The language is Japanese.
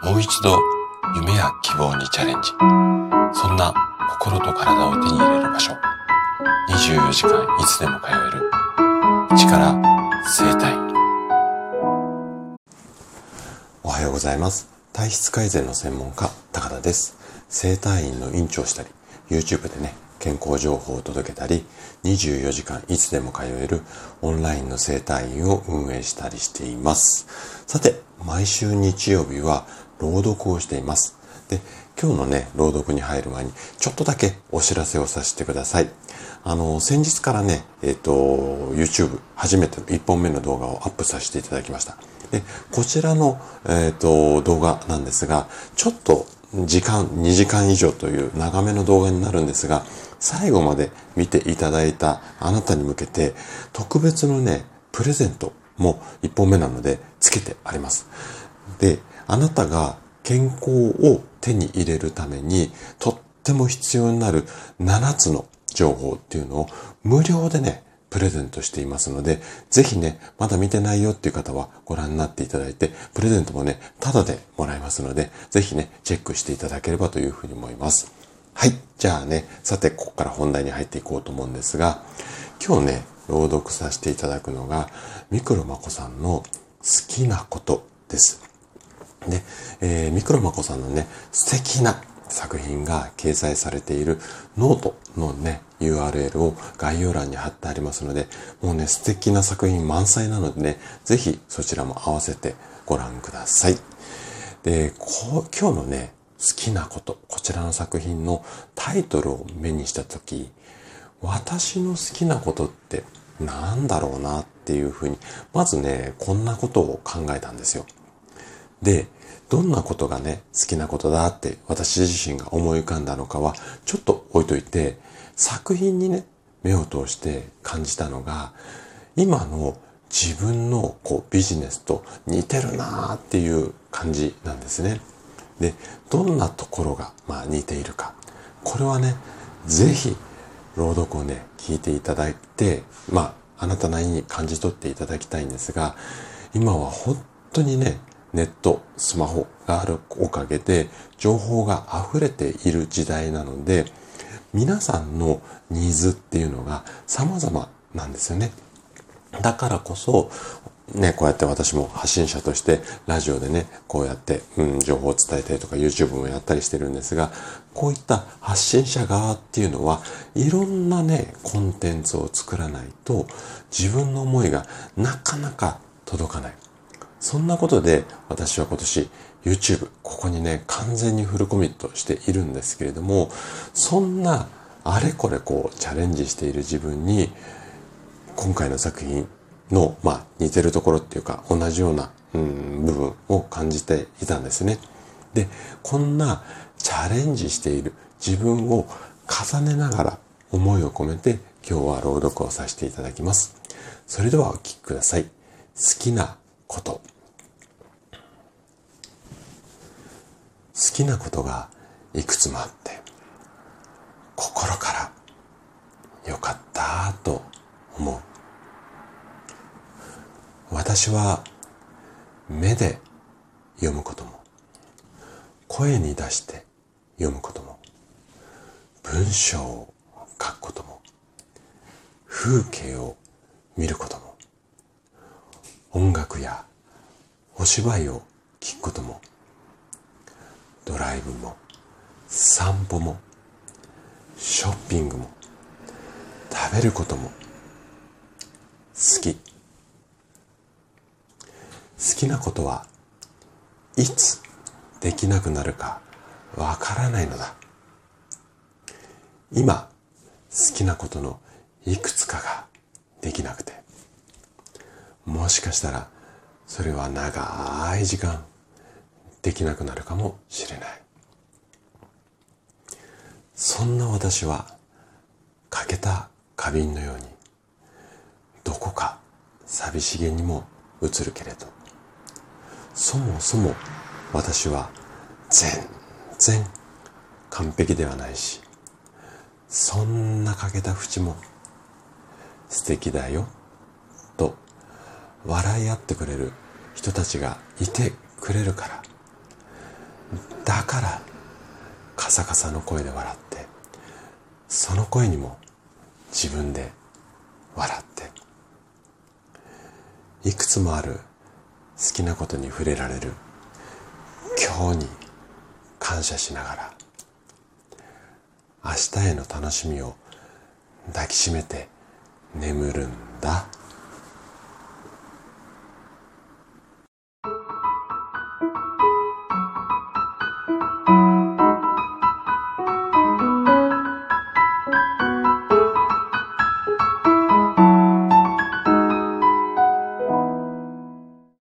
もう一度夢や希望にチャレンジ。そんな心と体を手に入れる場所。24時間いつでも通える。力生体。おはようございます。体質改善の専門家、高田です。生体院の院長したり、YouTube でね、健康情報を届けたり、24時間いつでも通えるオンラインの生体院を運営したりしています。さて、毎週日曜日は朗読をしています。で、今日のね、朗読に入る前に、ちょっとだけお知らせをさせてください。あの、先日からね、えっ、ー、と、YouTube 初めての1本目の動画をアップさせていただきました。で、こちらの、えっ、ー、と、動画なんですが、ちょっと時間、2時間以上という長めの動画になるんですが、最後まで見ていただいたあなたに向けて、特別のね、プレゼントも1本目なので、つけてあります。で、あなたが健康を手に入れるためにとっても必要になる7つの情報っていうのを無料でね、プレゼントしていますので、ぜひね、まだ見てないよっていう方はご覧になっていただいて、プレゼントもね、タダでもらえますので、ぜひね、チェックしていただければというふうに思います。はい。じゃあね、さて、ここから本題に入っていこうと思うんですが、今日ね、朗読させていただくのが、ミクロマコさんの好きなことです。で、えー、ミクロマコさんのね、素敵な作品が掲載されているノートのね、URL を概要欄に貼ってありますので、もうね、素敵な作品満載なのでね、ぜひそちらも合わせてご覧ください。で、こ今日のね、好きなこと、こちらの作品のタイトルを目にしたとき、私の好きなことって何だろうなっていうふうに、まずね、こんなことを考えたんですよ。で、どんなことがね、好きなことだって私自身が思い浮かんだのかは、ちょっと置いといて、作品にね、目を通して感じたのが、今の自分のこうビジネスと似てるなーっていう感じなんですね。で、どんなところがまあ似ているか。これはね、ぜひ朗読をね、聞いていただいて、まあ、あなたなりに感じ取っていただきたいんですが、今は本当にね、ネット、スマホがあるおかげで情報が溢れている時代なので、皆さんのニーズっていうのが様々なんですよね。だからこそ、ね、こうやって私も発信者としてラジオでね、こうやって、うん、情報を伝えたりとか YouTube もやったりしてるんですが、こういった発信者側っていうのは、いろんなね、コンテンツを作らないと自分の思いがなかなか届かない。そんなことで私は今年 YouTube、ここにね、完全にフルコミットしているんですけれども、そんなあれこれこうチャレンジしている自分に、今回の作品の、まあ、似てるところっていうか、同じような、うん、部分を感じていたんですね。で、こんなチャレンジしている自分を重ねながら思いを込めて今日は朗読をさせていただきます。それではお聴きください。好きなこと。好きなことがいくつもあって、心からよかったと思う。私は目で読むことも、声に出して読むことも、文章を書くことも、風景を見ることも、音楽やお芝居を聴くことも、ドライブも散歩もショッピングも食べることも好き。好きなことはいつできなくなるかわからないのだ。今好きなことのいくつかができなくて。もしかしたらそれは長い時間できなくなるかもしれない。そんな私は欠けた花瓶のようにどこか寂しげにも映るけれどそもそも私は全然完璧ではないしそんな欠けた縁も素敵だよと笑い合ってくれる人たちがいてくれるから。だからカサカサの声で笑ってその声にも自分で笑って。いくつもある好きなことに触れられる今日に感謝しながら明日への楽しみを抱きしめて眠るんだ。